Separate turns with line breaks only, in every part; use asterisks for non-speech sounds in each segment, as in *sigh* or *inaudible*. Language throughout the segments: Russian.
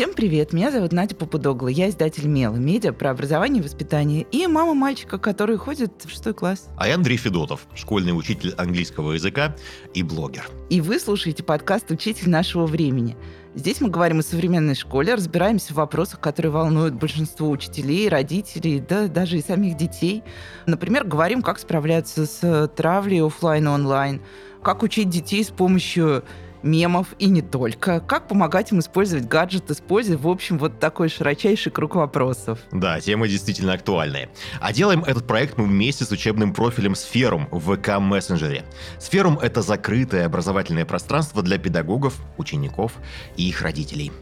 Всем привет, меня зовут Надя Попудогла, я издатель Мела, медиа про образование и воспитание, и мама мальчика, который ходит в шестой класс.
А я Андрей Федотов, школьный учитель английского языка и блогер.
И вы слушаете подкаст «Учитель нашего времени». Здесь мы говорим о современной школе, разбираемся в вопросах, которые волнуют большинство учителей, родителей, да даже и самих детей. Например, говорим, как справляться с травлей офлайн и онлайн, как учить детей с помощью мемов и не только. Как помогать им использовать гаджеты с пользой? В общем, вот такой широчайший круг вопросов.
Да, тема действительно актуальная. А делаем этот проект мы вместе с учебным профилем Сферум в ВК Мессенджере. Сферум — это закрытое образовательное пространство для педагогов, учеников и их родителей.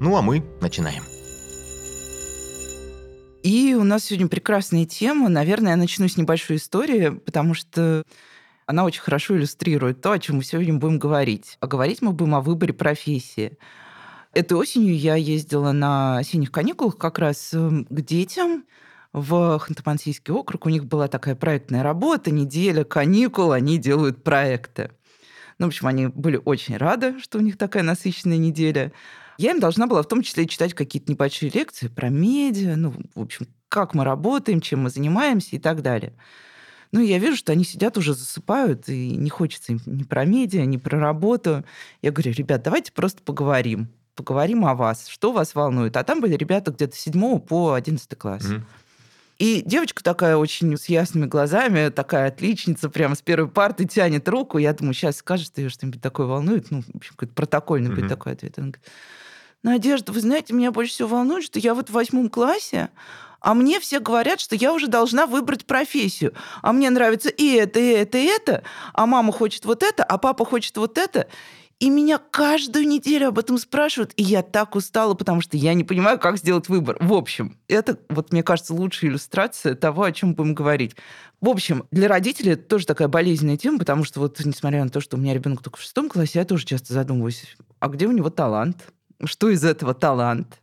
Ну а мы начинаем.
И у нас сегодня прекрасная тема. Наверное, я начну с небольшой истории, потому что она очень хорошо иллюстрирует то, о чем мы сегодня будем говорить. А говорить мы будем о выборе профессии. Этой осенью я ездила на осенних каникулах как раз эм, к детям в Ханты-Мансийский округ. У них была такая проектная работа, неделя каникул, они делают проекты. Ну, в общем, они были очень рады, что у них такая насыщенная неделя. Я им должна была в том числе читать какие-то небольшие лекции про медиа, ну, в общем, как мы работаем, чем мы занимаемся и так далее. Ну, я вижу, что они сидят уже засыпают, и не хочется им ни про медиа, ни про работу. Я говорю, ребят, давайте просто поговорим. Поговорим о вас, что вас волнует. А там были ребята где-то с 7 по 11 класс. Mm-hmm. И девочка такая очень с ясными глазами, такая отличница, прямо с первой парты тянет руку. Я думаю, сейчас скажет, ее что-нибудь такое волнует. Ну, в общем, какой-то протокольный mm-hmm. будет такой ответ. Она говорит, Надежда, вы знаете, меня больше всего волнует, что я вот в восьмом классе, а мне все говорят, что я уже должна выбрать профессию. А мне нравится и это, и это, и это. А мама хочет вот это, а папа хочет вот это. И меня каждую неделю об этом спрашивают, и я так устала, потому что я не понимаю, как сделать выбор. В общем, это, вот мне кажется, лучшая иллюстрация того, о чем будем говорить. В общем, для родителей это тоже такая болезненная тема, потому что вот, несмотря на то, что у меня ребенок только в шестом классе, я тоже часто задумываюсь, а где у него талант? Что из этого талант?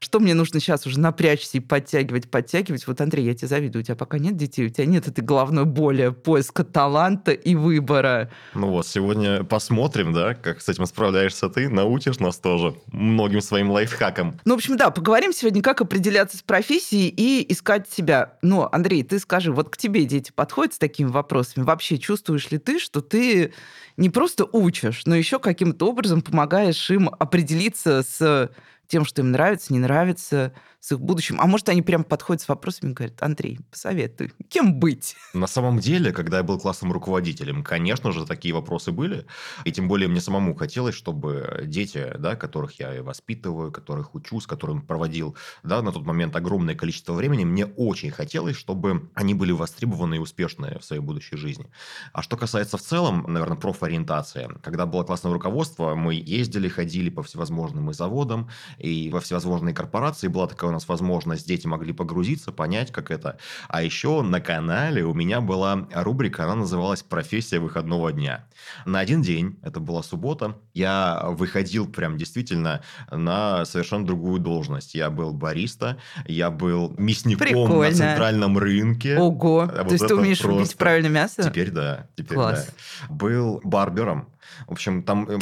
Что мне нужно сейчас уже напрячься и подтягивать, подтягивать? Вот, Андрей, я тебе завидую, у тебя пока нет детей, у тебя нет этой головной боли поиска таланта и выбора.
Ну вот, сегодня посмотрим, да, как с этим справляешься ты, научишь нас тоже многим своим лайфхакам.
Ну, в общем, да, поговорим сегодня, как определяться с профессией и искать себя. Но, Андрей, ты скажи, вот к тебе дети подходят с такими вопросами? Вообще чувствуешь ли ты, что ты не просто учишь, но еще каким-то образом помогаешь им определиться с тем, что им нравится, не нравится, с их будущим. А может, они прям подходят с вопросами и говорят, Андрей, посоветуй, кем быть?
На самом деле, когда я был классным руководителем, конечно же, такие вопросы были. И тем более мне самому хотелось, чтобы дети, да, которых я воспитываю, которых учу, с которыми проводил да, на тот момент огромное количество времени, мне очень хотелось, чтобы они были востребованы и успешны в своей будущей жизни. А что касается в целом, наверное, профориентации. Когда было классное руководство, мы ездили, ходили по всевозможным и заводам, и во всевозможные корпорации. Была такая нас возможность, дети могли погрузиться, понять, как это. А еще на канале у меня была рубрика, она называлась «Профессия выходного дня». На один день, это была суббота, я выходил прям действительно на совершенно другую должность. Я был бариста, я был мясником Прикольно. на центральном рынке.
Ого, вот то есть ты умеешь просто... рубить правильное мясо?
Теперь да, теперь Класс. да. Был барбером, в общем, там э,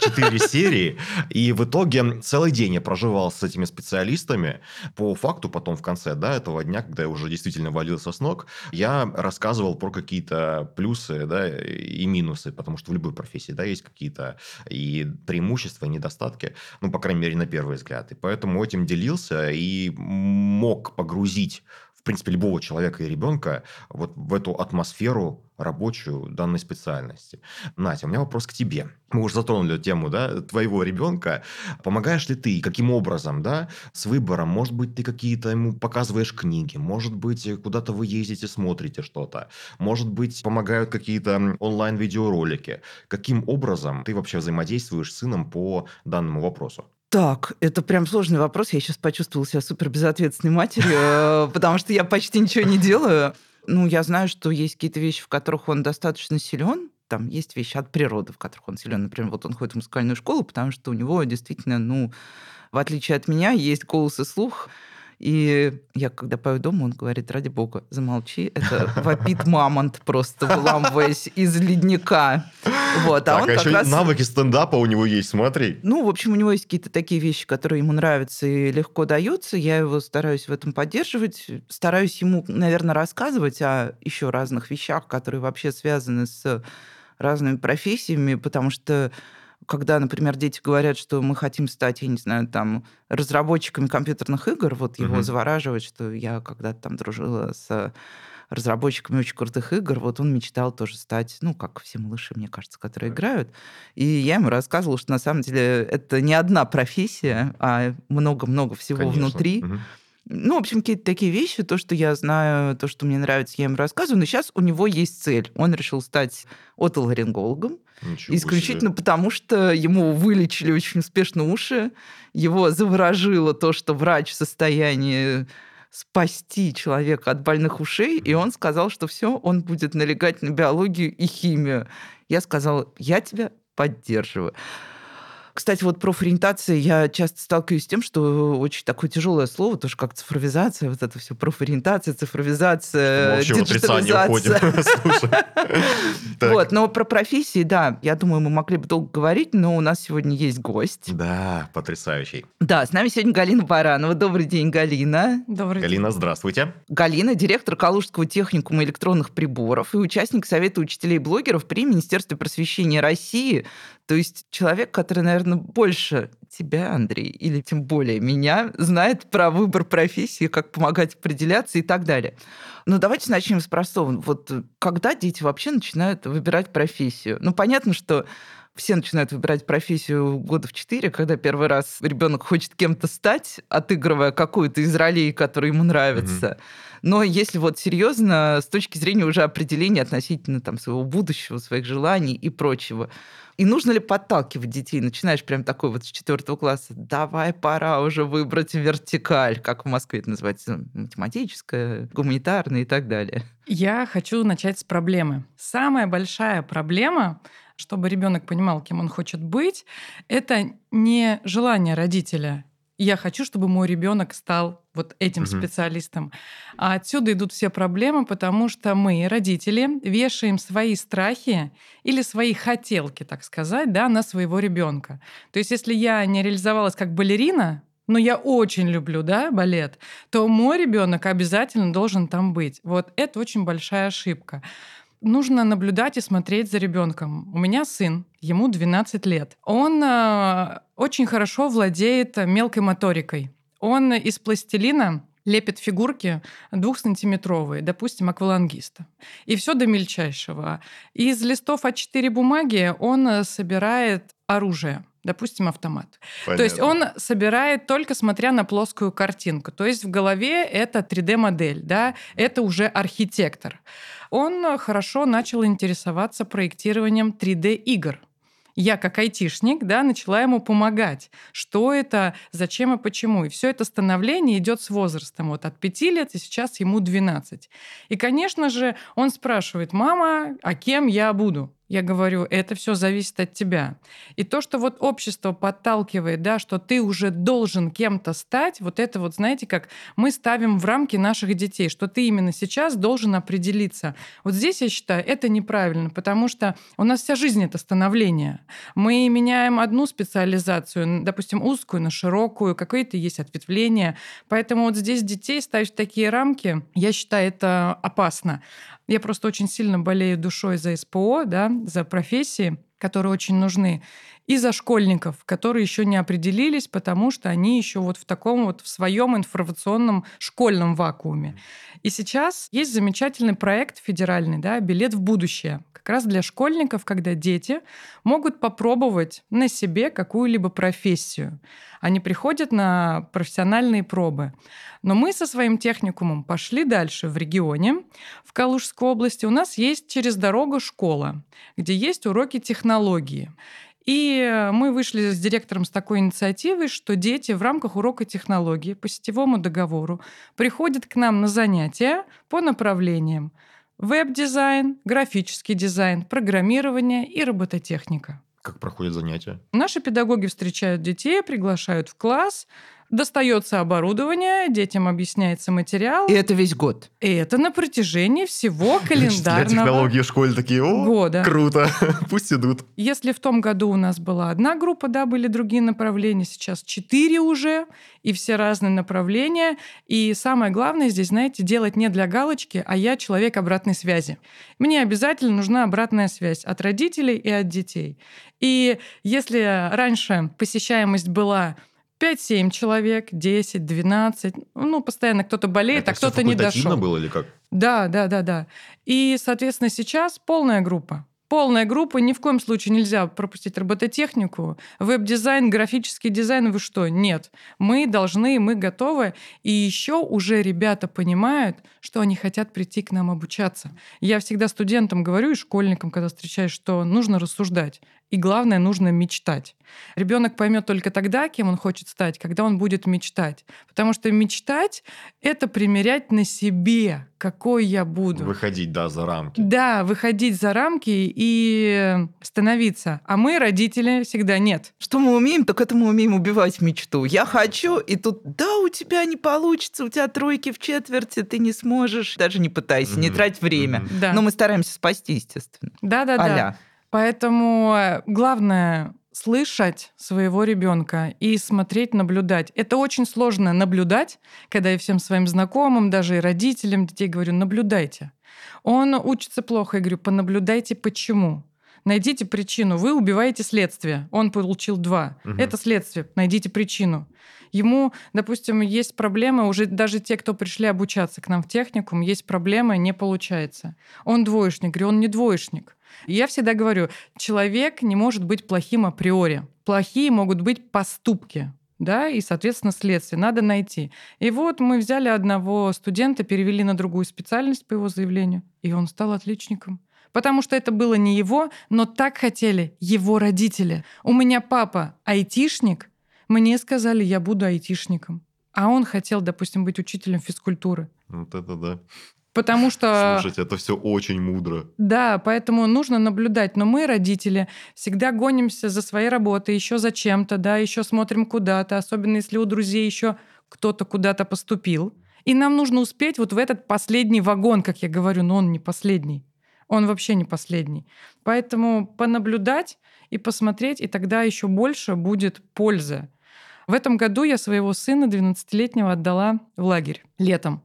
четыре *laughs* серии. И в итоге целый день я проживал с этими специалистами. По факту потом в конце да, этого дня, когда я уже действительно валился с ног, я рассказывал про какие-то плюсы да, и минусы, потому что в любой профессии да, есть какие-то и преимущества, и недостатки. Ну, по крайней мере, на первый взгляд. И поэтому этим делился и мог погрузить принципе, любого человека и ребенка вот в эту атмосферу рабочую данной специальности. Натя, у меня вопрос к тебе. Мы уже затронули тему да, твоего ребенка. Помогаешь ли ты, каким образом, да, с выбором? Может быть, ты какие-то ему показываешь книги, может быть, куда-то вы ездите, смотрите что-то, может быть, помогают какие-то онлайн-видеоролики. Каким образом ты вообще взаимодействуешь с сыном по данному вопросу?
Так, это прям сложный вопрос. Я сейчас почувствовала себя супер безответственной матерью, э, *laughs* потому что я почти ничего не делаю. Ну, я знаю, что есть какие-то вещи, в которых он достаточно силен. Там есть вещи от природы, в которых он силен. Например, вот он ходит в музыкальную школу, потому что у него действительно, ну, в отличие от меня, есть голос и слух. И я, когда пою дома, он говорит, ради бога, замолчи, это вопит мамонт просто, выламываясь из ледника. Вот,
а так, он а еще раз... навыки стендапа у него есть, смотри.
Ну, в общем, у него есть какие-то такие вещи, которые ему нравятся и легко даются. Я его стараюсь в этом поддерживать. Стараюсь ему, наверное, рассказывать о еще разных вещах, которые вообще связаны с разными профессиями, потому что когда, например, дети говорят, что мы хотим стать, я не знаю, там, разработчиками компьютерных игр, вот его uh-huh. завораживает, что я когда-то там дружила с разработчиками очень крутых игр, вот он мечтал тоже стать, ну, как все малыши, мне кажется, которые играют. И я ему рассказывала, что на самом деле это не одна профессия, а много-много всего Конечно. внутри. Угу. Ну, в общем, какие-то такие вещи, то, что я знаю, то, что мне нравится, я ему рассказываю. Но сейчас у него есть цель. Он решил стать отоларингологом. Ничего исключительно себе. потому, что ему вылечили очень успешно уши. Его заворожило то, что врач в состоянии спасти человека от больных ушей, и он сказал, что все, он будет налегать на биологию и химию. Я сказала, я тебя поддерживаю. Кстати, вот профориентация, я часто сталкиваюсь с тем, что очень такое тяжелое слово, тоже как цифровизация, вот это все профориентация, цифровизация, диджитализация. *laughs* *laughs* Вот, но про профессии, да, я думаю, мы могли бы долго говорить, но у нас сегодня есть гость.
Да, потрясающий.
Да, с нами сегодня Галина Баранова. Добрый день, Галина.
Добрый
день. Галина, здравствуйте.
Галина, директор Калужского техникума электронных приборов и участник Совета учителей-блогеров при Министерстве просвещения России. То есть человек, который, наверное, больше тебя, Андрей, или тем более меня, знает про выбор профессии, как помогать определяться и так далее. Но давайте начнем с простого. Вот когда дети вообще начинают выбирать профессию? Ну, понятно, что все начинают выбирать профессию года в четыре, когда первый раз ребенок хочет кем-то стать, отыгрывая какую-то из ролей, которые ему нравятся. Mm-hmm. Но если вот серьезно, с точки зрения уже определения относительно там, своего будущего, своих желаний и прочего, и нужно ли подталкивать детей? Начинаешь прям такой вот с четвертого класса, давай, пора уже выбрать вертикаль, как в Москве это называется, математическая, гуманитарная и так далее.
Я хочу начать с проблемы. Самая большая проблема чтобы ребенок понимал, кем он хочет быть, это не желание родителя. Я хочу, чтобы мой ребенок стал вот этим угу. специалистом. А отсюда идут все проблемы, потому что мы, родители, вешаем свои страхи или свои хотелки, так сказать, да, на своего ребенка. То есть, если я не реализовалась как балерина, но я очень люблю, да, балет, то мой ребенок обязательно должен там быть. Вот это очень большая ошибка нужно наблюдать и смотреть за ребенком. У меня сын, ему 12 лет. Он э, очень хорошо владеет мелкой моторикой. Он из пластилина лепит фигурки двухсантиметровые, допустим, аквалангиста. И все до мельчайшего. Из листов А4 бумаги он собирает оружие допустим, автомат. Понятно. То есть он собирает только смотря на плоскую картинку. То есть в голове это 3D-модель, да, это уже архитектор. Он хорошо начал интересоваться проектированием 3D-игр я как айтишник, да, начала ему помогать. Что это, зачем и почему. И все это становление идет с возрастом. Вот от 5 лет, и сейчас ему 12. И, конечно же, он спрашивает, мама, а кем я буду? Я говорю, это все зависит от тебя. И то, что вот общество подталкивает, да, что ты уже должен кем-то стать, вот это вот, знаете, как мы ставим в рамки наших детей, что ты именно сейчас должен определиться. Вот здесь, я считаю, это неправильно, потому что у нас вся жизнь — это становление. Мы меняем одну специализацию, допустим, узкую на широкую, какое-то есть ответвление. Поэтому вот здесь детей ставить в такие рамки, я считаю, это опасно. Я просто очень сильно болею душой за СПО, да, за профессии, которые очень нужны, и за школьников, которые еще не определились, потому что они еще вот в таком вот в своем информационном школьном вакууме. И сейчас есть замечательный проект федеральный, да, билет в будущее, как раз для школьников, когда дети могут попробовать на себе какую-либо профессию. Они приходят на профессиональные пробы. Но мы со своим техникумом пошли дальше в регионе, в Калужской области. У нас есть через дорогу школа, где есть уроки технологии. И мы вышли с директором с такой инициативой, что дети в рамках урока технологии по сетевому договору приходят к нам на занятия по направлениям веб-дизайн, графический дизайн, программирование и робототехника.
Как проходят занятия?
Наши педагоги встречают детей, приглашают в класс, Достается оборудование, детям объясняется материал.
И это весь год.
И это на протяжении всего *laughs* календарного
технологии в школе такие, о,
года.
круто, *laughs* пусть идут.
Если в том году у нас была одна группа, да, были другие направления, сейчас четыре уже, и все разные направления. И самое главное здесь, знаете, делать не для галочки, а я человек обратной связи. Мне обязательно нужна обратная связь от родителей и от детей. И если раньше посещаемость была 5-7 человек, 10, 12. Ну, постоянно кто-то болеет,
Это
а кто-то не дошел.
было или как?
Да, да, да, да. И, соответственно, сейчас полная группа. Полная группа, ни в коем случае нельзя пропустить робототехнику. Веб-дизайн, графический дизайн, вы что? Нет. Мы должны, мы готовы. И еще уже ребята понимают, что они хотят прийти к нам обучаться. Я всегда студентам говорю и школьникам, когда встречаюсь, что нужно рассуждать. И главное, нужно мечтать. Ребенок поймет только тогда, кем он хочет стать, когда он будет мечтать. Потому что мечтать — это примерять на себе, какой я буду.
Выходить, да, за рамки.
Да, выходить за рамки и становиться. А мы, родители, всегда нет.
Что мы умеем, так это мы умеем убивать мечту. Я хочу, и тут, да, у тебя не получится, у тебя тройки в четверти, ты не сможешь. Даже не пытайся, mm-hmm. не трать время.
Mm-hmm. Да.
Но мы стараемся спасти, естественно.
Да-да-да. Поэтому э, главное слышать своего ребенка и смотреть, наблюдать. Это очень сложно наблюдать, когда я всем своим знакомым, даже и родителям детей говорю, наблюдайте. Он учится плохо, я говорю, понаблюдайте, почему. Найдите причину. Вы убиваете следствие. Он получил два. Угу. Это следствие. Найдите причину. Ему, допустим, есть проблемы, уже даже те, кто пришли обучаться к нам в техникум, есть проблемы, не получается. Он двоечник. Говорю, он не двоечник. Я всегда говорю, человек не может быть плохим априори. Плохие могут быть поступки да, и, соответственно, следствие. Надо найти. И вот мы взяли одного студента, перевели на другую специальность по его заявлению, и он стал отличником. Потому что это было не его, но так хотели его родители. У меня папа айтишник, мне сказали, я буду айтишником. А он хотел, допустим, быть учителем физкультуры.
Вот это да.
Потому что...
Слушайте, это все очень мудро.
Да, поэтому нужно наблюдать. Но мы, родители, всегда гонимся за своей работой, еще за чем-то, да, еще смотрим куда-то, особенно если у друзей еще кто-то куда-то поступил. И нам нужно успеть вот в этот последний вагон, как я говорю, но он не последний. Он вообще не последний. Поэтому понаблюдать и посмотреть, и тогда еще больше будет пользы. В этом году я своего сына 12-летнего отдала в лагерь летом.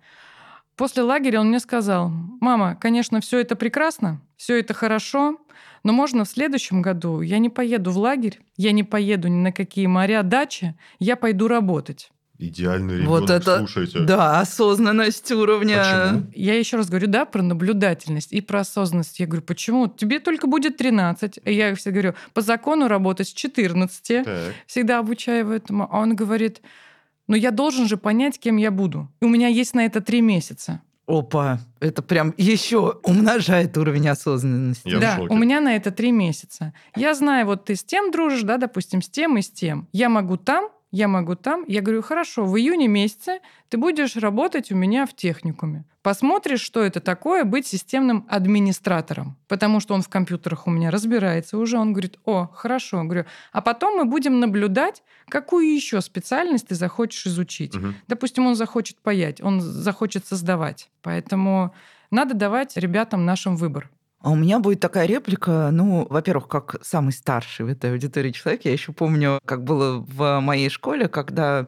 После лагеря он мне сказал, мама, конечно, все это прекрасно, все это хорошо, но можно в следующем году я не поеду в лагерь, я не поеду ни на какие моря, дачи, я пойду работать.
Идеальный ребенок, вот это, слушайте.
Да, осознанность уровня.
Почему? Я еще раз говорю, да, про наблюдательность и про осознанность. Я говорю, почему? Тебе только будет 13. Я всегда говорю, по закону работать с 14. Так. Всегда обучаю этому. А он говорит, но я должен же понять, кем я буду. И у меня есть на это три месяца.
Опа, это прям еще умножает уровень осознанности.
Я да, у меня на это три месяца. Я знаю, вот ты с тем дружишь, да, допустим, с тем и с тем. Я могу там, я могу там. Я говорю, хорошо, в июне месяце ты будешь работать у меня в техникуме. Посмотришь, что это такое быть системным администратором. Потому что он в компьютерах у меня разбирается уже. Он говорит, о, хорошо. Я говорю, а потом мы будем наблюдать, какую еще специальность ты захочешь изучить. Угу. Допустим, он захочет паять, он захочет создавать. Поэтому надо давать ребятам нашим выбор.
А у меня будет такая реплика, ну, во-первых, как самый старший в этой аудитории человек, я еще помню, как было в моей школе, когда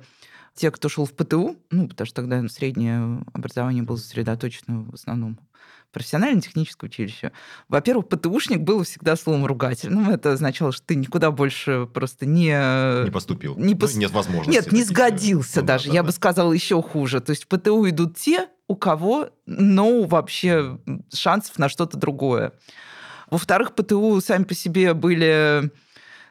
те, кто шел в ПТУ, ну, потому что тогда среднее образование было сосредоточено в основном профессионально-техническое училище. Во-первых, ПТУшник был всегда словом ругательным. Это означало, что ты никуда больше просто не...
Не поступил.
Не пос...
ну, нет возможности.
Нет, не сгодился ну, даже. Да, Я да. бы сказала еще хуже. То есть в ПТУ идут те, у кого no вообще шансов на что-то другое. Во-вторых, ПТУ сами по себе были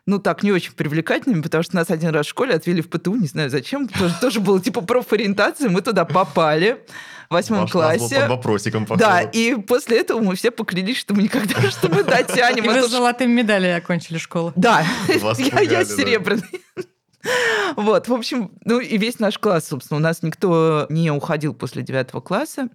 ну, так, не очень привлекательными, потому что нас один раз в школе отвели в ПТУ, не знаю зачем, тоже, тоже было типа профориентация, мы туда попали в восьмом Ваш классе.
Под вопросиком,
походу. Да, и после этого мы все поклялись, что мы никогда, *laughs* что мы дотянем. И
вы с золотыми медалями окончили школу.
Да, *laughs* я серебряный. *laughs* Вот, в общем, ну и весь наш класс, собственно, у нас никто не уходил после девятого класса.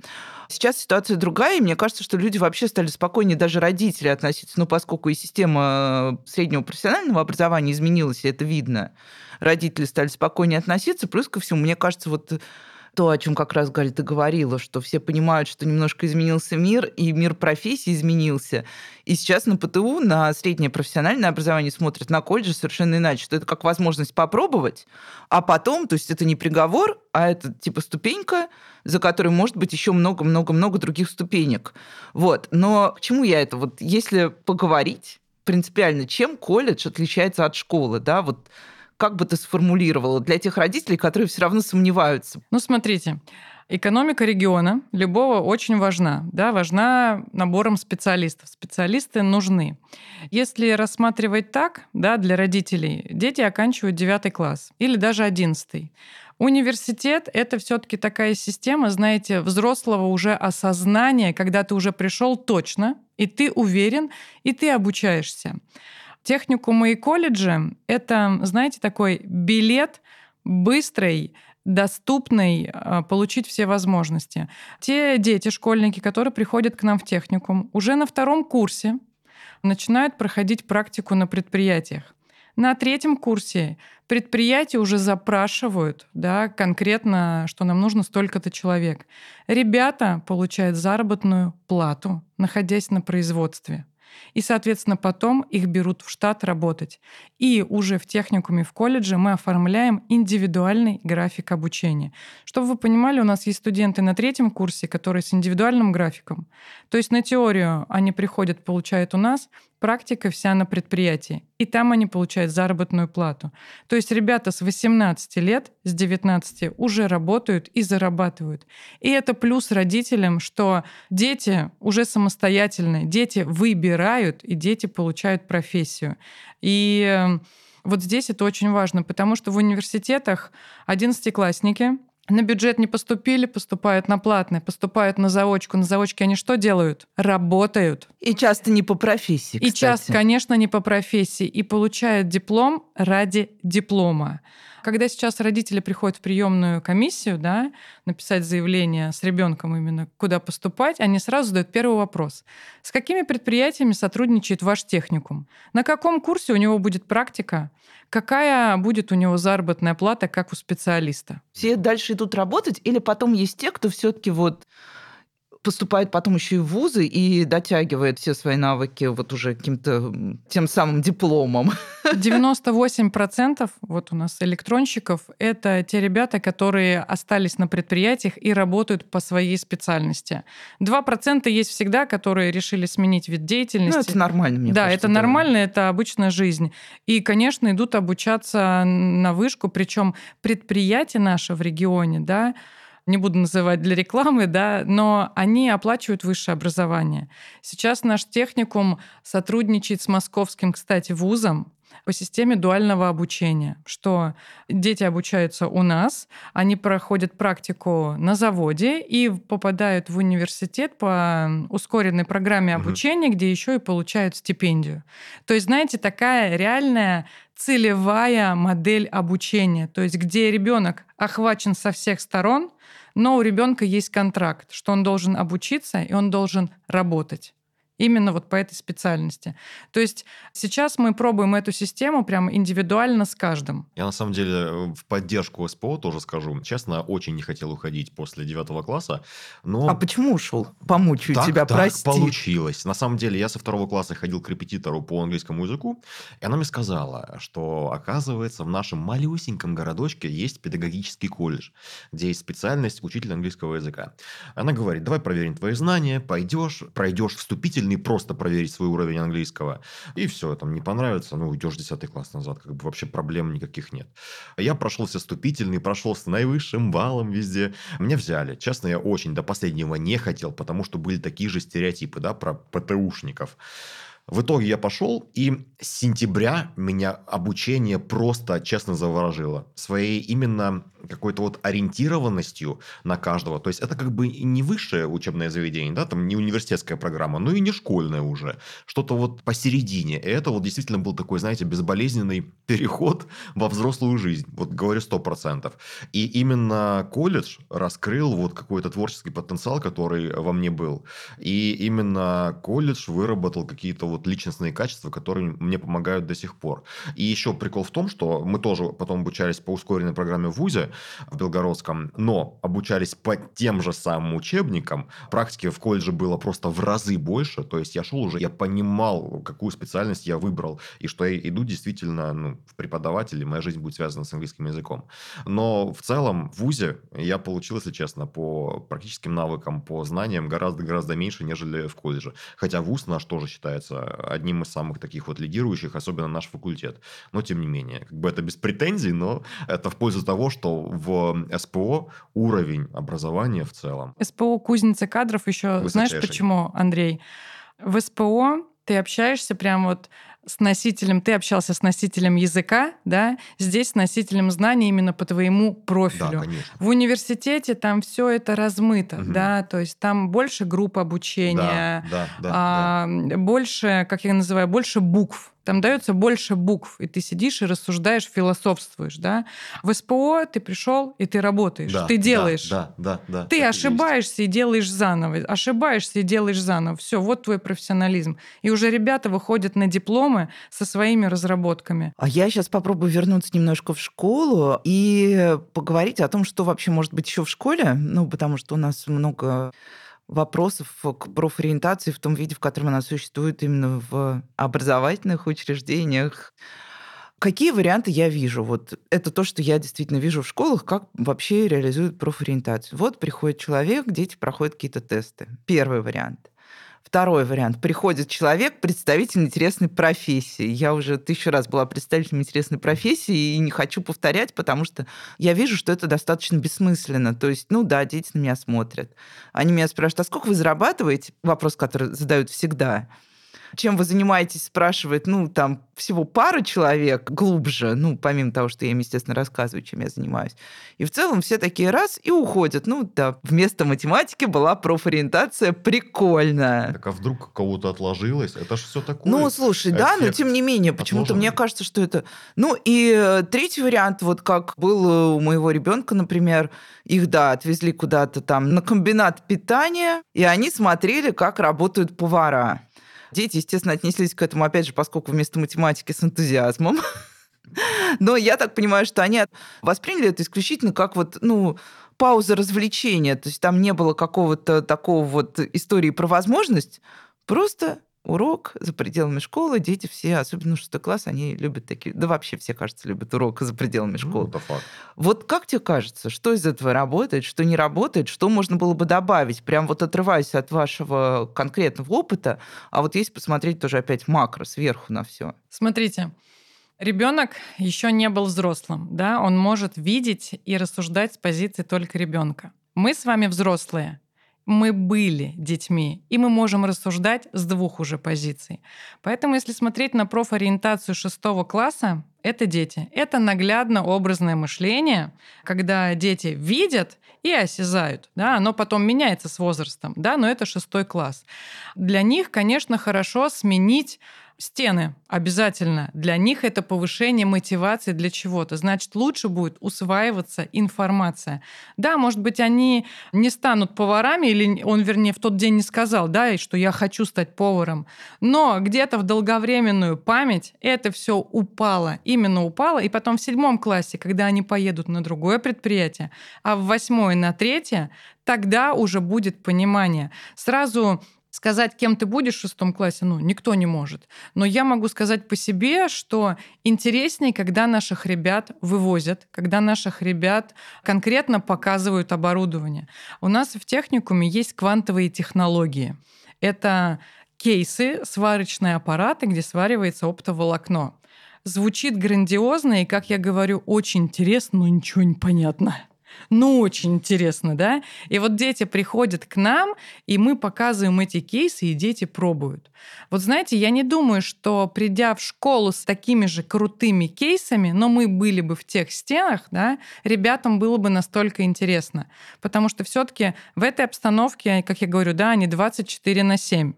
Сейчас ситуация другая, и мне кажется, что люди вообще стали спокойнее, даже родители относиться, ну, поскольку и система среднего профессионального образования изменилась, и это видно. Родители стали спокойнее относиться, плюс ко всему, мне кажется, вот то, о чем как раз, Галь, ты говорила, что все понимают, что немножко изменился мир, и мир профессии изменился. И сейчас на ПТУ, на среднее профессиональное образование смотрят на колледже совершенно иначе, что это как возможность попробовать, а потом, то есть это не приговор, а это типа ступенька, за которой может быть еще много-много-много других ступенек. Вот. Но к чему я это? Вот если поговорить принципиально, чем колледж отличается от школы, да, вот как бы ты сформулировала для тех родителей, которые все равно сомневаются?
Ну, смотрите, Экономика региона любого очень важна. Да, важна набором специалистов. Специалисты нужны. Если рассматривать так, да, для родителей, дети оканчивают 9 класс или даже 11. Университет — это все таки такая система, знаете, взрослого уже осознания, когда ты уже пришел точно, и ты уверен, и ты обучаешься. Техникумы и колледжи — это, знаете, такой билет быстрый, доступный, а, получить все возможности. Те дети, школьники, которые приходят к нам в техникум, уже на втором курсе начинают проходить практику на предприятиях. На третьем курсе предприятия уже запрашивают да, конкретно, что нам нужно столько-то человек. Ребята получают заработную плату, находясь на производстве. И, соответственно, потом их берут в штат работать. И уже в техникуме, в колледже мы оформляем индивидуальный график обучения. Чтобы вы понимали, у нас есть студенты на третьем курсе, которые с индивидуальным графиком. То есть на теорию они приходят, получают у нас, практика вся на предприятии. И там они получают заработную плату. То есть ребята с 18 лет, с 19 уже работают и зарабатывают. И это плюс родителям, что дети уже самостоятельные, дети выбирают, и дети получают профессию. И э, вот здесь это очень важно, потому что в университетах одиннадцатиклассники на бюджет не поступили, поступают на платное, поступают на заочку. На заочке они что делают? Работают.
И часто не по профессии,
кстати. И часто, конечно, не по профессии. И получают диплом ради диплома. Когда сейчас родители приходят в приемную комиссию, да, написать заявление с ребенком именно, куда поступать, они сразу задают первый вопрос. С какими предприятиями сотрудничает ваш техникум? На каком курсе у него будет практика? Какая будет у него заработная плата, как у специалиста?
Все дальше идут работать, или потом есть те, кто все-таки вот поступает потом еще и в вузы и дотягивает все свои навыки вот уже каким-то тем самым дипломом. *laughs*
98% вот у нас электронщиков — это те ребята, которые остались на предприятиях и работают по своей специальности. 2% есть всегда, которые решили сменить вид деятельности. Ну,
это нормально, мне
Да,
кажется,
это да. нормально, это обычная жизнь. И, конечно, идут обучаться на вышку, причем предприятия наши в регионе, да, не буду называть для рекламы, да, но они оплачивают высшее образование. Сейчас наш техникум сотрудничает с московским, кстати, вузом, по системе дуального обучения, что дети обучаются у нас, они проходят практику на заводе и попадают в университет по ускоренной программе обучения, угу. где еще и получают стипендию. То есть, знаете, такая реальная целевая модель обучения, то есть где ребенок охвачен со всех сторон, но у ребенка есть контракт, что он должен обучиться и он должен работать именно вот по этой специальности. То есть сейчас мы пробуем эту систему прям индивидуально с каждым.
Я на самом деле в поддержку СПО тоже скажу. Честно, очень не хотел уходить после девятого класса. Но...
А почему ушел? Помучаю
так,
тебя,
так
прости.
получилось. На самом деле я со второго класса ходил к репетитору по английскому языку, и она мне сказала, что оказывается в нашем малюсеньком городочке есть педагогический колледж, где есть специальность учитель английского языка. Она говорит, давай проверим твои знания, пойдешь, пройдешь вступительный не просто проверить свой уровень английского. И все, там не понравится, ну, уйдешь 10 класс назад, как бы вообще проблем никаких нет. Я прошел все вступительный, прошел с наивысшим баллом везде. Меня взяли. Честно, я очень до последнего не хотел, потому что были такие же стереотипы, да, про ПТУшников. В итоге я пошел, и с сентября меня обучение просто, честно, заворожило. Своей именно какой-то вот ориентированностью на каждого. То есть это как бы не высшее учебное заведение, да, там не университетская программа, но и не школьная уже. Что-то вот посередине. И это вот действительно был такой, знаете, безболезненный *laughs* переход во взрослую жизнь. Вот говорю сто процентов. И именно колледж раскрыл вот какой-то творческий потенциал, который во мне был. И именно колледж выработал какие-то вот личностные качества, которые мне помогают до сих пор. И еще прикол в том, что мы тоже потом обучались по ускоренной программе в ВУЗе, в Белгородском, но обучались по тем же самым учебникам. Практики в колледже было просто в разы больше. То есть я шел уже, я понимал, какую специальность я выбрал, и что я иду действительно ну, в преподаватели, моя жизнь будет связана с английским языком. Но в целом в ВУЗе я получил, если честно, по практическим навыкам, по знаниям гораздо-гораздо меньше, нежели в колледже. Хотя ВУЗ наш тоже считается одним из самых таких вот лидирующих, особенно наш факультет. Но тем не менее, как бы это без претензий, но это в пользу того, что в СПО уровень образования в целом.
СПО кузница кадров еще, знаешь почему, Андрей? В СПО ты общаешься прям вот с носителем, ты общался с носителем языка, да, здесь с носителем знаний именно по твоему профилю. Да, В университете там все это размыто, угу. да, то есть там больше групп обучения, да, да, да, а, да. больше, как я называю, больше букв, там дается больше букв, и ты сидишь и рассуждаешь, философствуешь, да. В СПО ты пришел и ты работаешь, да, ты делаешь.
Да, да, да.
да ты ошибаешься и, и делаешь заново, ошибаешься и делаешь заново. Все, вот твой профессионализм. И уже ребята выходят на дипломы со своими разработками.
А я сейчас попробую вернуться немножко в школу и поговорить о том, что вообще может быть еще в школе, ну, потому что у нас много вопросов к профориентации в том виде, в котором она существует именно в образовательных учреждениях. Какие варианты я вижу? Вот это то, что я действительно вижу в школах, как вообще реализуют профориентацию. Вот приходит человек, дети проходят какие-то тесты. Первый вариант. Второй вариант. Приходит человек, представитель интересной профессии. Я уже тысячу раз была представителем интересной профессии и не хочу повторять, потому что я вижу, что это достаточно бессмысленно. То есть, ну да, дети на меня смотрят. Они меня спрашивают, а сколько вы зарабатываете? Вопрос, который задают всегда чем вы занимаетесь, спрашивает, ну, там, всего пара человек глубже, ну, помимо того, что я им, естественно, рассказываю, чем я занимаюсь. И в целом все такие раз и уходят. Ну, да, вместо математики была профориентация прикольная.
Так а вдруг кого-то отложилось? Это же все такое.
Ну, слушай, да, но тем не менее, почему-то мне кажется, что это... Ну, и третий вариант, вот как был у моего ребенка, например, их, да, отвезли куда-то там на комбинат питания, и они смотрели, как работают повара. Дети, естественно, отнеслись к этому, опять же, поскольку вместо математики с энтузиазмом. Но я так понимаю, что они восприняли это исключительно как вот, ну, пауза развлечения. То есть там не было какого-то такого вот истории про возможность. Просто урок за пределами школы. Дети все, особенно шестой класс, они любят такие... Да вообще все, кажется, любят урок за пределами ну, школы. Ну. Вот как тебе кажется, что из этого работает, что не работает, что можно было бы добавить? Прям вот отрываясь от вашего конкретного опыта, а вот есть посмотреть тоже опять макро, сверху на все.
Смотрите, Ребенок еще не был взрослым, да, он может видеть и рассуждать с позиции только ребенка. Мы с вами взрослые, мы были детьми, и мы можем рассуждать с двух уже позиций. Поэтому, если смотреть на профориентацию шестого класса, это дети. Это наглядно-образное мышление, когда дети видят и осязают. Да, оно потом меняется с возрастом, да, но это шестой класс. Для них, конечно, хорошо сменить стены обязательно. Для них это повышение мотивации для чего-то. Значит, лучше будет усваиваться информация. Да, может быть, они не станут поварами, или он, вернее, в тот день не сказал, да, что я хочу стать поваром. Но где-то в долговременную память это все упало. Именно упало. И потом в седьмом классе, когда они поедут на другое предприятие, а в восьмое на третье, тогда уже будет понимание. Сразу Сказать, кем ты будешь в шестом классе, ну, никто не может. Но я могу сказать по себе, что интереснее, когда наших ребят вывозят, когда наших ребят конкретно показывают оборудование. У нас в техникуме есть квантовые технологии. Это кейсы, сварочные аппараты, где сваривается оптоволокно. Звучит грандиозно и, как я говорю, очень интересно, но ничего не понятно. Ну, очень интересно, да? И вот дети приходят к нам, и мы показываем эти кейсы, и дети пробуют. Вот знаете, я не думаю, что придя в школу с такими же крутыми кейсами, но мы были бы в тех стенах, да, ребятам было бы настолько интересно. Потому что все таки в этой обстановке, как я говорю, да, они 24 на 7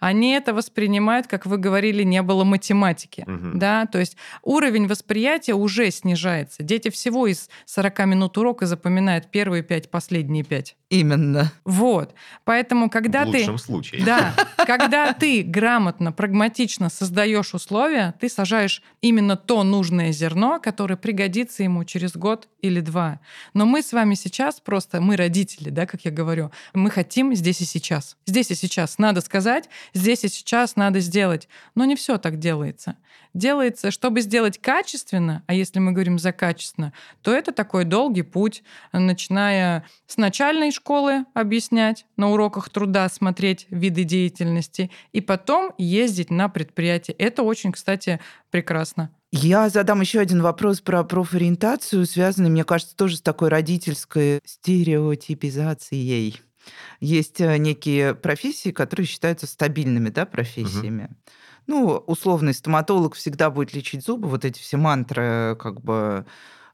они это воспринимают, как вы говорили, не было математики. Угу. Да? То есть уровень восприятия уже снижается. Дети всего из 40 минут урока запоминают первые пять, последние пять.
Именно.
Вот. Поэтому, когда
В
ты...
лучшем случае.
Да. *laughs* Когда ты грамотно, прагматично создаешь условия, ты сажаешь именно то нужное зерно, которое пригодится ему через год или два. Но мы с вами сейчас просто, мы родители, да, как я говорю, мы хотим здесь и сейчас. Здесь и сейчас надо сказать, здесь и сейчас надо сделать. Но не все так делается. Делается, чтобы сделать качественно, а если мы говорим за качественно, то это такой долгий путь, начиная с начальной школы объяснять, на уроках труда смотреть виды деятельности, и потом ездить на предприятие. Это очень, кстати, прекрасно.
Я задам еще один вопрос про профориентацию, связанный, мне кажется, тоже с такой родительской стереотипизацией. Есть э, некие профессии, которые считаются стабильными да, профессиями. Угу. Ну, условный стоматолог всегда будет лечить зубы, вот эти все мантры, как бы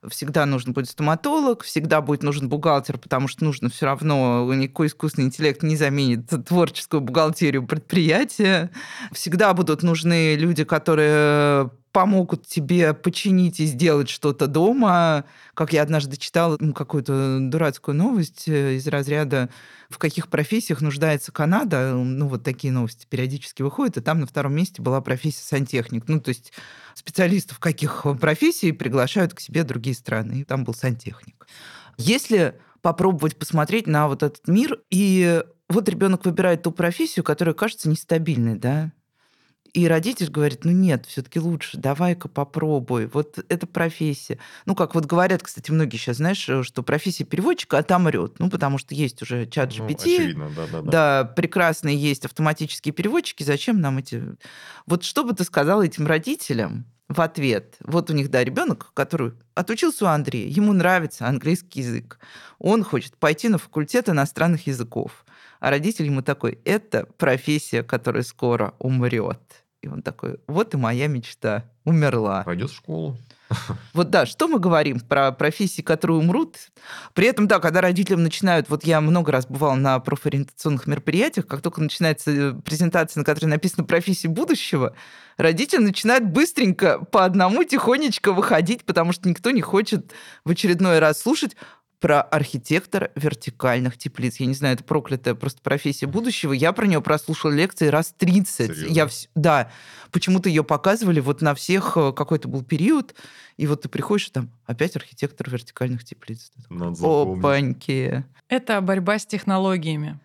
всегда нужен будет стоматолог, всегда будет нужен бухгалтер, потому что нужно все равно, никакой искусственный интеллект не заменит *laughs* творческую бухгалтерию предприятия. Всегда будут нужны люди, которые помогут тебе починить и сделать что-то дома. Как я однажды читала какую-то дурацкую новость э, из разряда «В каких профессиях нуждается Канада?» Ну, вот такие новости периодически выходят, и там на втором месте была профессия сантехник. Ну, то есть специалистов каких профессий приглашают к себе другие страны. И там был сантехник. Если попробовать посмотреть на вот этот мир, и вот ребенок выбирает ту профессию, которая кажется нестабильной, да, и родитель говорит, ну нет, все-таки лучше, давай-ка попробуй. Вот эта профессия. Ну, как вот говорят, кстати, многие сейчас, знаешь, э, что профессия переводчика отомрет. Ну, потому что есть уже чат GPT. Ну,
очевидно, да, да, да.
Да, прекрасные есть автоматические переводчики. Зачем нам эти... Вот что бы ты сказал этим родителям, в ответ. Вот у них, да, ребенок, который отучился у Андрея, ему нравится английский язык. Он хочет пойти на факультет иностранных языков. А родитель ему такой, это профессия, которая скоро умрет. И он такой, вот и моя мечта, умерла.
Пойдет в школу. *laughs*
Вот да, что мы говорим про профессии, которые умрут? При этом, да, когда родителям начинают, вот я много раз бывал на профориентационных мероприятиях, как только начинается э, презентация, на которой написано «профессии будущего», родители начинают быстренько по одному тихонечко выходить, потому что никто не хочет в очередной раз слушать, про архитектора вертикальных теплиц. Я не знаю, это проклятая просто профессия будущего. Я про нее прослушала лекции раз 30. Серьезно? Я, да, почему-то ее показывали вот на всех, э, какой-то был период, и вот ты приходишь, там опять архитектор вертикальных теплиц. Опаньки.
Это борьба с технологиями.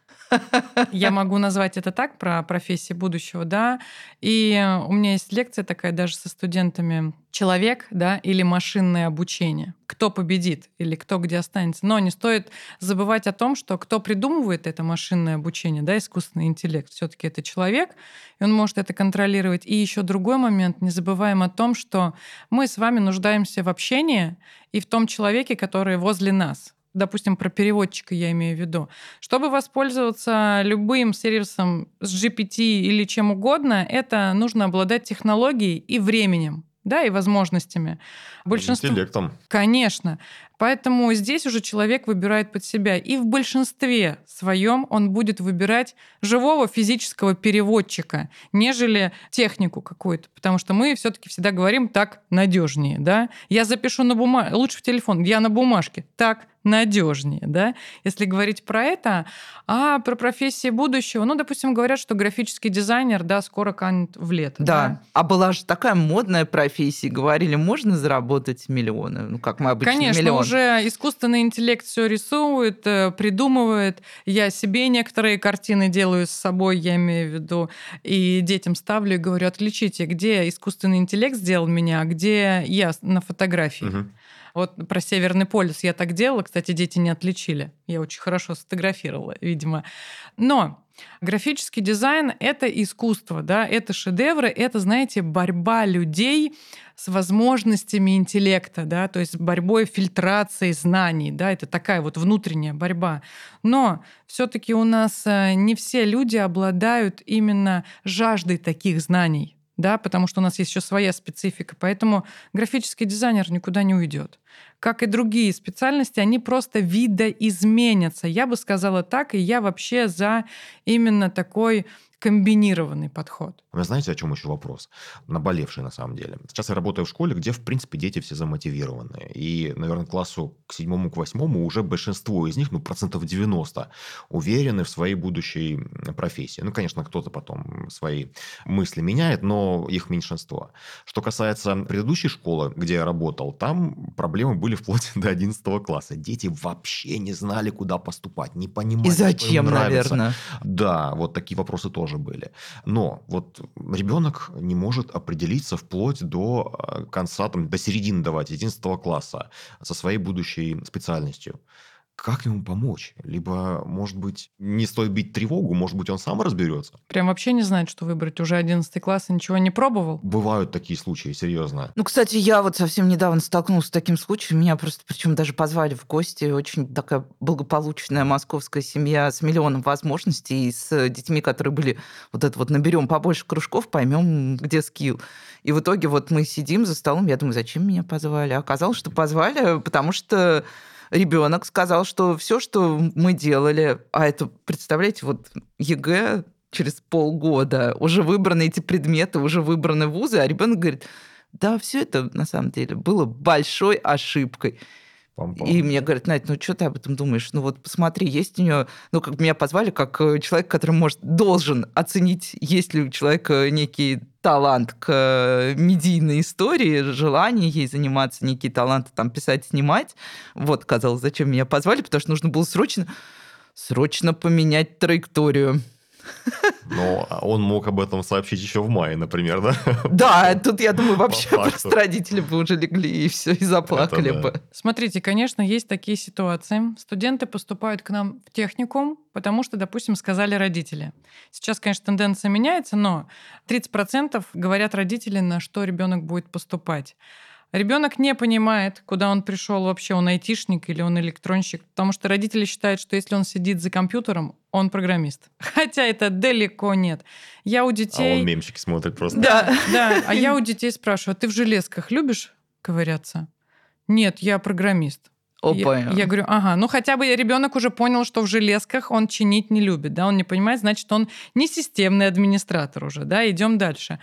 Я могу назвать это так, про профессии будущего, да. И у меня есть лекция такая даже со студентами. Человек, да, или машинное обучение. Кто победит или кто где останется. Но не стоит забывать о том, что кто придумывает это машинное обучение, да, искусственный интеллект, все таки это человек, и он может это контролировать. И еще другой момент, не забываем о том, что мы с вами нуждаемся в общении и в том человеке, который возле нас допустим, про переводчика я имею в виду, чтобы воспользоваться любым сервисом с GPT или чем угодно, это нужно обладать технологией и временем да, и возможностями.
Большинство... Интеллектом.
Конечно. Поэтому здесь уже человек выбирает под себя. И в большинстве своем он будет выбирать живого физического переводчика, нежели технику какую-то. Потому что мы все-таки всегда говорим так надежнее. Да? Я запишу на бумажке, лучше в телефон, я на бумажке. Так надежнее, да, если говорить про это, а про профессии будущего, ну, допустим, говорят, что графический дизайнер, да, скоро канет в лето.
Да, да? а была же такая модная профессия, говорили, можно заработать миллионы, ну, как мы обычно
Конечно,
миллион
уже искусственный интеллект все рисует, э, придумывает. Я себе некоторые картины делаю с собой, я имею в виду, и детям ставлю и говорю, отличите, где искусственный интеллект сделал меня, а где я на фотографии. Угу. Вот про Северный полюс я так делала, кстати, дети не отличили. Я очень хорошо сфотографировала, видимо. Но Графический дизайн — это искусство, да, это шедевры, это, знаете, борьба людей с возможностями интеллекта, да, то есть борьбой фильтрацией знаний, да, это такая вот внутренняя борьба. Но все-таки у нас э, не все люди обладают именно жаждой таких знаний да, потому что у нас есть еще своя специфика. Поэтому графический дизайнер никуда не уйдет как и другие специальности, они просто видоизменятся. Я бы сказала так, и я вообще за именно такой комбинированный подход.
Вы знаете, о чем еще вопрос? Наболевший на самом деле. Сейчас я работаю в школе, где, в принципе, дети все замотивированы. И, наверное, классу к седьмому, к восьмому уже большинство из них, ну, процентов 90, уверены в своей будущей профессии. Ну, конечно, кто-то потом свои мысли меняет, но их меньшинство. Что касается предыдущей школы, где я работал, там проблемы были вплоть *laughs* до 11 класса. Дети вообще не знали, куда поступать, не понимали,
И зачем,
что им нравится.
наверное.
Да, вот такие вопросы тоже были. Но вот ребенок не может определиться вплоть до э, конца, там, до середины, давайте, 11 класса со своей будущей специальностью как ему помочь? Либо, может быть, не стоит бить тревогу, может быть, он сам разберется.
Прям вообще не знает, что выбрать. Уже 11 класс и ничего не пробовал?
Бывают такие случаи, серьезно.
Ну, кстати, я вот совсем недавно столкнулся с таким случаем. Меня просто, причем даже позвали в гости. Очень такая благополучная московская семья с миллионом возможностей, с детьми, которые были вот это вот наберем побольше кружков, поймем, где скилл. И в итоге вот мы сидим за столом, я думаю, зачем меня позвали? А оказалось, что позвали, потому что ребенок сказал, что все, что мы делали, а это, представляете, вот ЕГЭ через полгода, уже выбраны эти предметы, уже выбраны вузы, а ребенок говорит, да, все это на самом деле было большой ошибкой. Пам-пам. И мне говорят, Надь, ну что ты об этом думаешь? Ну вот посмотри, есть у нее... Ну, как меня позвали как э, человек, который может, должен оценить, есть ли у человека некий талант к э, медийной истории, желание ей заниматься, некие таланты там писать, снимать. Вот, казалось, зачем меня позвали, потому что нужно было срочно, срочно поменять траекторию.
Но он мог об этом сообщить еще в мае, например, да?
Да, тут, я думаю, вообще *laughs* просто родители бы уже легли и все, и заплакали да. бы.
Смотрите, конечно, есть такие ситуации. Студенты поступают к нам в техникум, потому что, допустим, сказали родители. Сейчас, конечно, тенденция меняется, но 30% говорят родители, на что ребенок будет поступать. Ребенок не понимает, куда он пришел вообще, он айтишник или он электронщик, потому что родители считают, что если он сидит за компьютером, он программист. *laughs* Хотя это далеко нет. Я у детей...
А он мемчики смотрит просто.
Да, да. А я у *laughs* детей спрашиваю, «А ты в железках любишь ковыряться? Нет, я программист.
Опа.
Я, я говорю, ага, ну хотя бы ребенок уже понял, что в железках он чинить не любит, да, он не понимает, значит, он не системный администратор уже, да, идем дальше.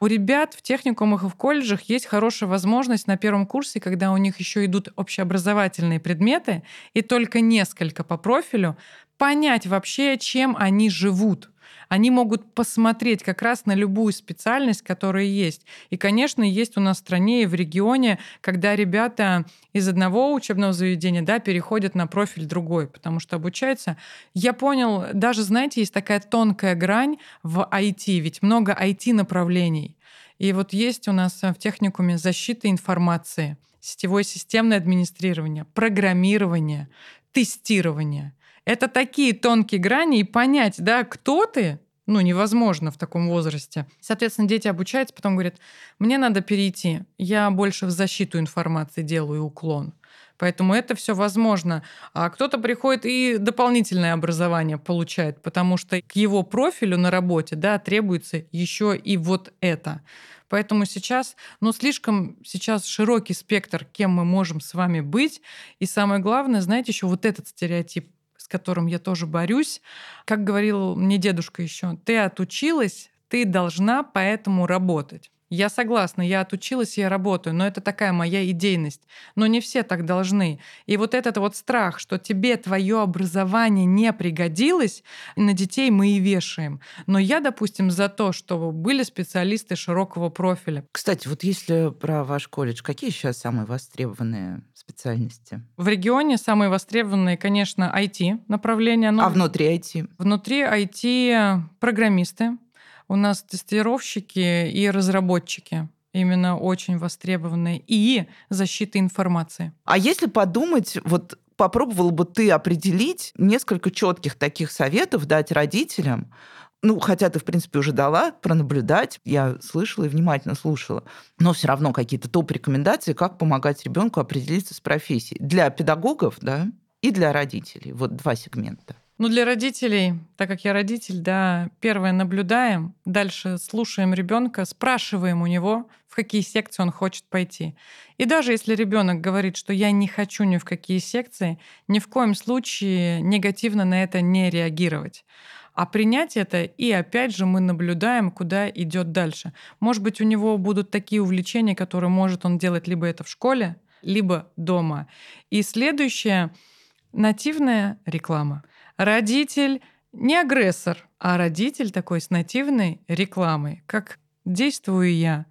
У ребят в техникумах и в колледжах есть хорошая возможность на первом курсе, когда у них еще идут общеобразовательные предметы, и только несколько по профилю, понять вообще, чем они живут они могут посмотреть как раз на любую специальность, которая есть. И, конечно, есть у нас в стране и в регионе, когда ребята из одного учебного заведения да, переходят на профиль другой, потому что обучаются. Я понял, даже, знаете, есть такая тонкая грань в IT, ведь много IT-направлений. И вот есть у нас в техникуме защита информации, сетевое системное администрирование, программирование, тестирование. Это такие тонкие грани, и понять, да, кто ты, ну, невозможно в таком возрасте. Соответственно, дети обучаются, потом говорят, мне надо перейти, я больше в защиту информации делаю уклон. Поэтому это все возможно. А кто-то приходит и дополнительное образование получает, потому что к его профилю на работе да, требуется еще и вот это. Поэтому сейчас, ну, слишком сейчас широкий спектр, кем мы можем с вами быть. И самое главное, знаете, еще вот этот стереотип которым я тоже борюсь. Как говорил мне дедушка еще, ты отучилась, ты должна поэтому работать. Я согласна, я отучилась, я работаю, но это такая моя идейность. Но не все так должны. И вот этот вот страх, что тебе твое образование не пригодилось, на детей мы и вешаем. Но я, допустим, за то, чтобы были специалисты широкого профиля.
Кстати, вот если про ваш колледж, какие сейчас самые востребованные специальности?
В регионе самые востребованные, конечно, IT направления. Но
а внутри IT?
Внутри IT программисты, у нас тестировщики и разработчики именно очень востребованные, и защита информации.
А если подумать, вот попробовала бы ты определить несколько четких таких советов дать родителям, ну, хотя ты, в принципе, уже дала пронаблюдать, я слышала и внимательно слушала, но все равно какие-то топ-рекомендации, как помогать ребенку определиться с профессией. Для педагогов, да, и для родителей. Вот два сегмента.
Ну, для родителей, так как я родитель, да, первое наблюдаем, дальше слушаем ребенка, спрашиваем у него, в какие секции он хочет пойти. И даже если ребенок говорит, что я не хочу ни в какие секции, ни в коем случае негативно на это не реагировать а принять это, и опять же мы наблюдаем, куда идет дальше. Может быть, у него будут такие увлечения, которые может он делать либо это в школе, либо дома. И следующее — нативная реклама. Родитель не агрессор, а родитель такой с нативной рекламой. Как действую я.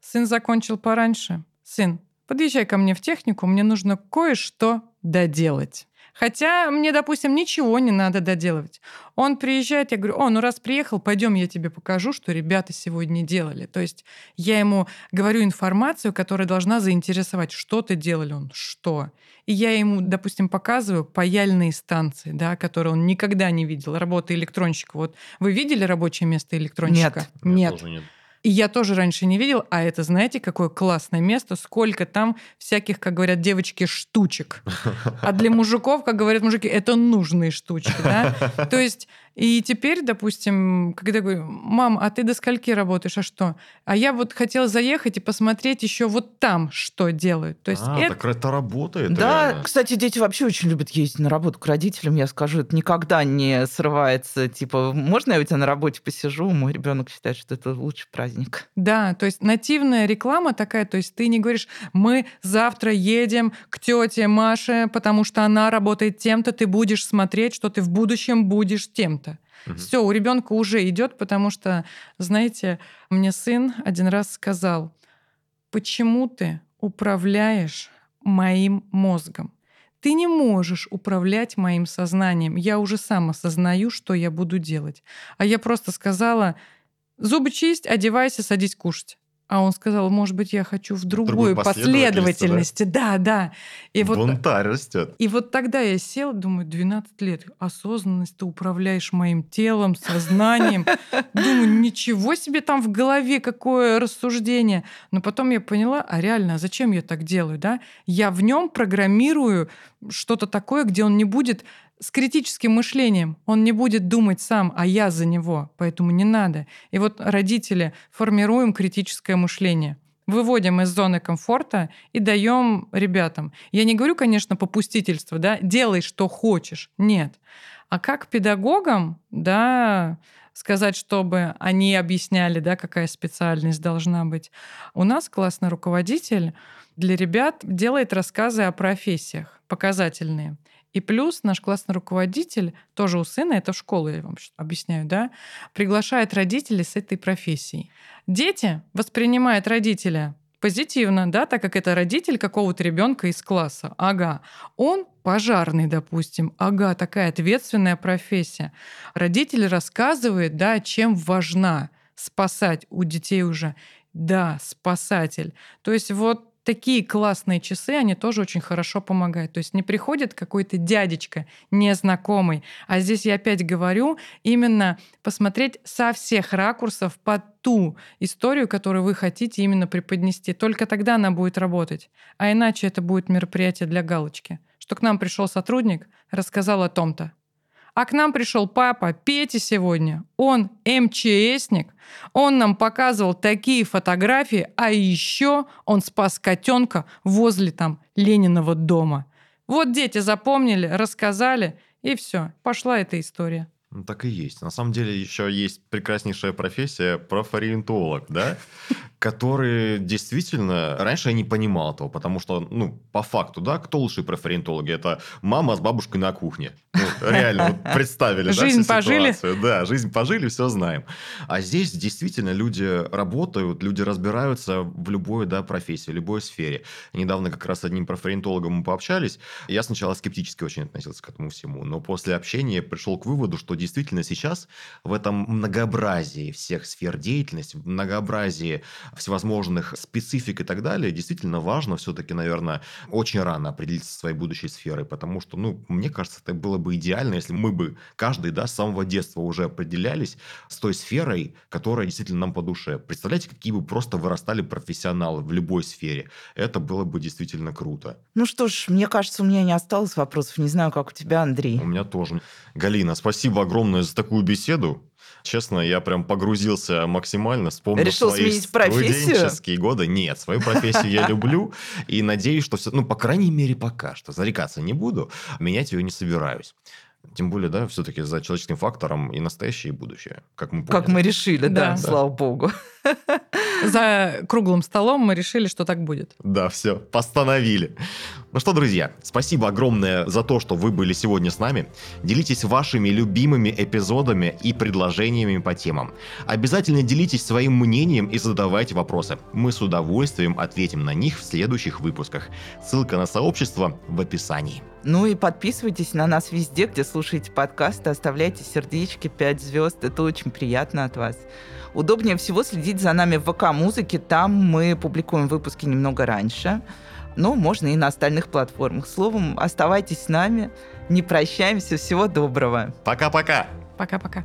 Сын закончил пораньше. Сын, подъезжай ко мне в технику, мне нужно кое-что доделать. Хотя мне, допустим, ничего не надо доделывать. Он приезжает, я говорю, о, ну раз приехал, пойдем, я тебе покажу, что ребята сегодня делали. То есть я ему говорю информацию, которая должна заинтересовать, что ты делали, он что. И я ему, допустим, показываю паяльные станции, да, которые он никогда не видел, работа электронщика. Вот вы видели рабочее место электронщика?
Нет.
Нет. нет. И я тоже раньше не видел, а это, знаете, какое классное место, сколько там всяких, как говорят девочки, штучек. А для мужиков, как говорят мужики, это нужные штучки, да? *laughs* То есть и теперь, допустим, когда говорю, мам, а ты до скольки работаешь, а что? А я вот хотела заехать и посмотреть еще вот там, что делают. То есть
а,
это...
так это работает.
Да,
реально.
кстати, дети вообще очень любят ездить на работу к родителям, я скажу, это никогда не срывается, типа, можно я у тебя на работе посижу? Мой ребенок считает, что это лучший праздник.
Да, то есть нативная реклама такая, то есть ты не говоришь, мы завтра едем к тете Маше, потому что она работает тем-то, ты будешь смотреть, что ты в будущем будешь тем Угу. Все, у ребенка уже идет, потому что, знаете, мне сын один раз сказал, почему ты управляешь моим мозгом? Ты не можешь управлять моим сознанием. Я уже сам осознаю, что я буду делать. А я просто сказала, зубы чисть, одевайся, садись кушать. А он сказал, может быть, я хочу в другой последовательности. Да, да.
И вот, Бунтарь растет.
И вот тогда я сел, думаю, 12 лет, осознанность, ты управляешь моим телом, сознанием. Думаю, ничего себе там в голове, какое рассуждение. Но потом я поняла, а реально, а зачем я так делаю, да? Я в нем программирую что-то такое, где он не будет с критическим мышлением. Он не будет думать сам, а я за него. Поэтому не надо. И вот родители формируем критическое мышление выводим из зоны комфорта и даем ребятам. Я не говорю, конечно, попустительство, да, делай, что хочешь. Нет. А как педагогам, да, сказать, чтобы они объясняли, да, какая специальность должна быть. У нас классный руководитель для ребят делает рассказы о профессиях, показательные. И плюс наш классный руководитель, тоже у сына, это в я вам объясняю, да, приглашает родителей с этой профессией. Дети воспринимают родителя позитивно, да, так как это родитель какого-то ребенка из класса. Ага, он пожарный, допустим. Ага, такая ответственная профессия. Родитель рассказывает, да, чем важна спасать у детей уже. Да, спасатель. То есть вот такие классные часы, они тоже очень хорошо помогают. То есть не приходит какой-то дядечка незнакомый, а здесь я опять говорю, именно посмотреть со всех ракурсов под ту историю, которую вы хотите именно преподнести. Только тогда она будет работать. А иначе это будет мероприятие для галочки. Что к нам пришел сотрудник, рассказал о том-то. А к нам пришел папа Петя сегодня. Он МЧСник. Он нам показывал такие фотографии, а еще он спас котенка возле там Лениного дома. Вот дети запомнили, рассказали, и все, пошла эта история.
Ну, так и есть. На самом деле еще есть прекраснейшая профессия профориентолог, да? *laughs* Который действительно... Раньше я не понимал этого, потому что, ну, по факту, да, кто лучшие профориентологи? Это мама с бабушкой на кухне. Ну, *laughs* реально, вот представили,
Жизнь
да,
пожили.
Ситуацию. Да, жизнь пожили, все знаем. А здесь действительно люди работают, люди разбираются в любой, да, профессии, в любой сфере. Недавно как раз с одним профориентологом мы пообщались. Я сначала скептически очень относился к этому всему, но после общения пришел к выводу, что действительно сейчас в этом многообразии всех сфер деятельности, многообразии всевозможных специфик и так далее, действительно важно все-таки, наверное, очень рано определиться со своей будущей сферой, потому что, ну, мне кажется, это было бы идеально, если мы бы каждый, да, с самого детства уже определялись с той сферой, которая действительно нам по душе. Представляете, какие бы просто вырастали профессионалы в любой сфере. Это было бы действительно круто.
Ну что ж, мне кажется, у меня не осталось вопросов. Не знаю, как у тебя, Андрей.
У меня тоже. Галина, спасибо огромное за такую беседу. Честно, я прям погрузился максимально, вспомнил
Решил
свои
сменить профессию?
студенческие годы. Нет, свою профессию я *laughs* люблю и надеюсь, что все, ну, по крайней мере, пока что. Зарекаться не буду, менять ее не собираюсь. Тем более, да, все-таки за человеческим фактором и настоящее, и будущее, как мы поняли.
Как мы решили, да,
Да.
слава богу. *laughs*
За круглым столом мы решили, что так будет.
Да, все, постановили. Ну что, друзья, спасибо огромное за то, что вы были сегодня с нами. Делитесь вашими любимыми эпизодами и предложениями по темам. Обязательно делитесь своим мнением и задавайте вопросы. Мы с удовольствием ответим на них в следующих выпусках. Ссылка на сообщество в описании.
Ну и подписывайтесь на нас везде, где слушаете подкасты, оставляйте сердечки, 5 звезд, это очень приятно от вас. Удобнее всего следить за нами в ВК-музыке, там мы публикуем выпуски немного раньше, но можно и на остальных платформах. Словом, оставайтесь с нами, не прощаемся, всего доброго.
Пока-пока!
Пока-пока.